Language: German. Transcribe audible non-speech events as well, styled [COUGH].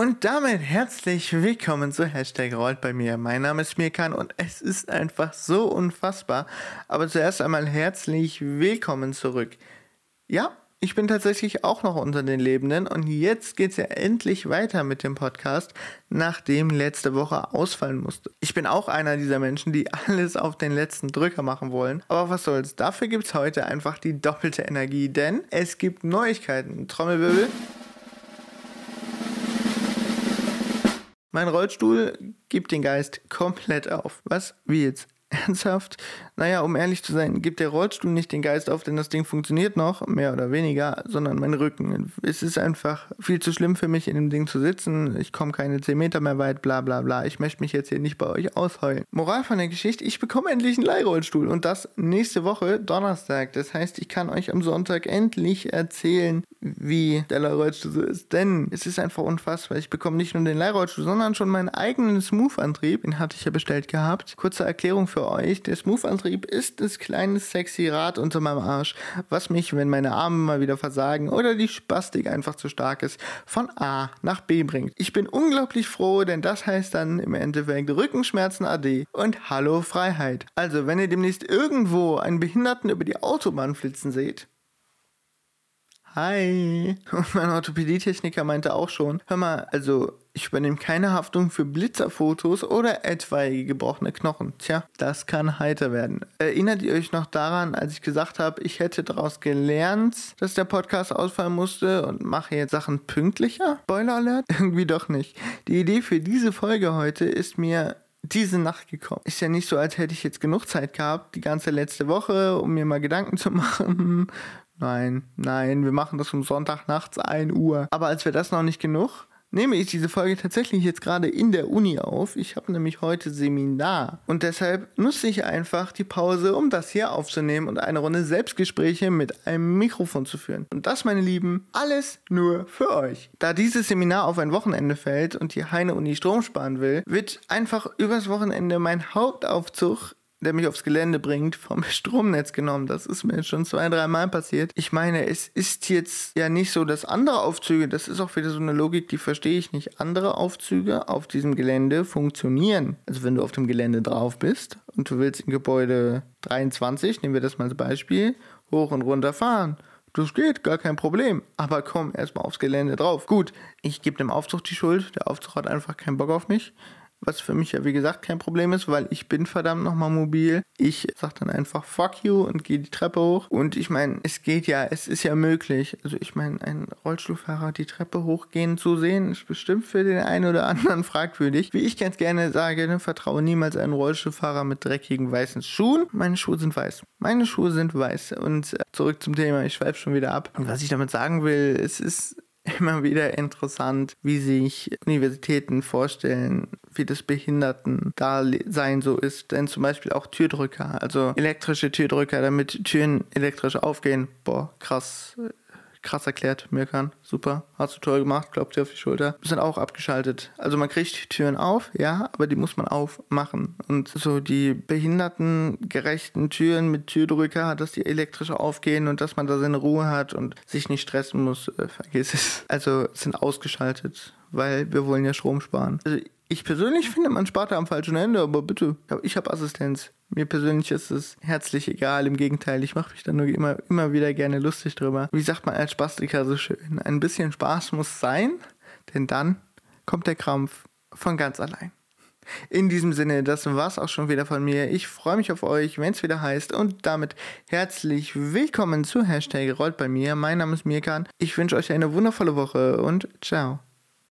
Und damit herzlich willkommen zu Hashtag Rollt bei mir. Mein Name ist Mirkan und es ist einfach so unfassbar. Aber zuerst einmal herzlich willkommen zurück. Ja, ich bin tatsächlich auch noch unter den Lebenden und jetzt geht es ja endlich weiter mit dem Podcast, nachdem letzte Woche ausfallen musste. Ich bin auch einer dieser Menschen, die [LAUGHS] alles auf den letzten Drücker machen wollen. Aber was soll's, dafür gibt es heute einfach die doppelte Energie, denn es gibt Neuigkeiten. Trommelwirbel. Mein Rollstuhl gibt den Geist komplett auf. Was? Wie jetzt? [LAUGHS] Ernsthaft? Naja, um ehrlich zu sein, gibt der Rollstuhl nicht den Geist auf, denn das Ding funktioniert noch, mehr oder weniger, sondern mein Rücken. Es ist einfach viel zu schlimm für mich, in dem Ding zu sitzen. Ich komme keine 10 Meter mehr weit, bla bla bla. Ich möchte mich jetzt hier nicht bei euch ausheulen. Moral von der Geschichte, ich bekomme endlich einen Leihrollstuhl und das nächste Woche, Donnerstag. Das heißt, ich kann euch am Sonntag endlich erzählen, wie der Leihrollstuhl so ist. Denn es ist einfach unfassbar. Ich bekomme nicht nur den Leihrollstuhl, sondern schon meinen eigenen Smooth-Antrieb. Den hatte ich ja bestellt gehabt. Kurze Erklärung für euch. Der Smooth-Antrieb ist das kleine sexy Rad unter meinem Arsch, was mich, wenn meine Arme mal wieder versagen oder die Spastik einfach zu stark ist, von A nach B bringt. Ich bin unglaublich froh, denn das heißt dann im Endeffekt Rückenschmerzen AD und Hallo Freiheit. Also, wenn ihr demnächst irgendwo einen Behinderten über die Autobahn flitzen seht, Hi. Und [LAUGHS] mein Orthopädietechniker meinte auch schon, hör mal, also ich übernehme keine Haftung für Blitzerfotos oder etwaige gebrochene Knochen. Tja, das kann heiter werden. Erinnert ihr euch noch daran, als ich gesagt habe, ich hätte daraus gelernt, dass der Podcast ausfallen musste und mache jetzt Sachen pünktlicher? Spoiler Alert? [LAUGHS] Irgendwie doch nicht. Die Idee für diese Folge heute ist mir diese Nacht gekommen. Ist ja nicht so, als hätte ich jetzt genug Zeit gehabt, die ganze letzte Woche, um mir mal Gedanken zu [LAUGHS] machen. Nein, nein, wir machen das um Sonntag nachts 1 Uhr. Aber als wäre das noch nicht genug, nehme ich diese Folge tatsächlich jetzt gerade in der Uni auf. Ich habe nämlich heute Seminar und deshalb nutze ich einfach die Pause, um das hier aufzunehmen und eine Runde Selbstgespräche mit einem Mikrofon zu führen. Und das, meine Lieben, alles nur für euch. Da dieses Seminar auf ein Wochenende fällt und die Heine Uni Strom sparen will, wird einfach übers Wochenende mein Hauptaufzug der mich aufs Gelände bringt, vom Stromnetz genommen. Das ist mir schon zwei, drei Mal passiert. Ich meine, es ist jetzt ja nicht so, dass andere Aufzüge, das ist auch wieder so eine Logik, die verstehe ich nicht. Andere Aufzüge auf diesem Gelände funktionieren. Also wenn du auf dem Gelände drauf bist und du willst in Gebäude 23, nehmen wir das mal als Beispiel, hoch und runter fahren. Das geht, gar kein Problem. Aber komm erstmal aufs Gelände drauf. Gut, ich gebe dem Aufzug die Schuld. Der Aufzug hat einfach keinen Bock auf mich was für mich ja wie gesagt kein Problem ist, weil ich bin verdammt nochmal mobil. Ich sag dann einfach fuck you und gehe die Treppe hoch. Und ich meine, es geht ja, es ist ja möglich. Also ich meine, ein Rollstuhlfahrer die Treppe hochgehen zu sehen, ist bestimmt für den einen oder anderen [LAUGHS] fragwürdig. Wie ich ganz gerne sage, ne, vertraue niemals einen Rollstuhlfahrer mit dreckigen weißen Schuhen. Meine Schuhe sind weiß. Meine Schuhe sind weiß. Und äh, zurück zum Thema, ich schweife schon wieder ab. Und was ich damit sagen will, es ist immer wieder interessant, wie sich Universitäten vorstellen, wie das Behinderten-Dasein so ist. Denn zum Beispiel auch Türdrücker, also elektrische Türdrücker, damit Türen elektrisch aufgehen. Boah, krass krass erklärt, Mirkan. Super, hast du toll gemacht, glaubt dir auf die Schulter. Sind auch abgeschaltet. Also man kriegt Türen auf, ja, aber die muss man aufmachen. Und so die behindertengerechten Türen mit Türdrücker, dass die elektrisch aufgehen und dass man da seine Ruhe hat und sich nicht stressen muss, äh, vergiss es. Also sind ausgeschaltet, weil wir wollen ja Strom sparen. Also ich persönlich finde, man spart da am falschen Ende, aber bitte, ich habe Assistenz. Mir persönlich ist es herzlich egal, im Gegenteil, ich mache mich da nur immer, immer wieder gerne lustig drüber. Wie sagt man als Spastiker so schön? Ein bisschen Spaß muss sein, denn dann kommt der Krampf von ganz allein. In diesem Sinne, das war's auch schon wieder von mir. Ich freue mich auf euch, wenn es wieder heißt. Und damit herzlich willkommen zu Hashtag Rollt bei mir. Mein Name ist Mirkan. Ich wünsche euch eine wundervolle Woche und ciao.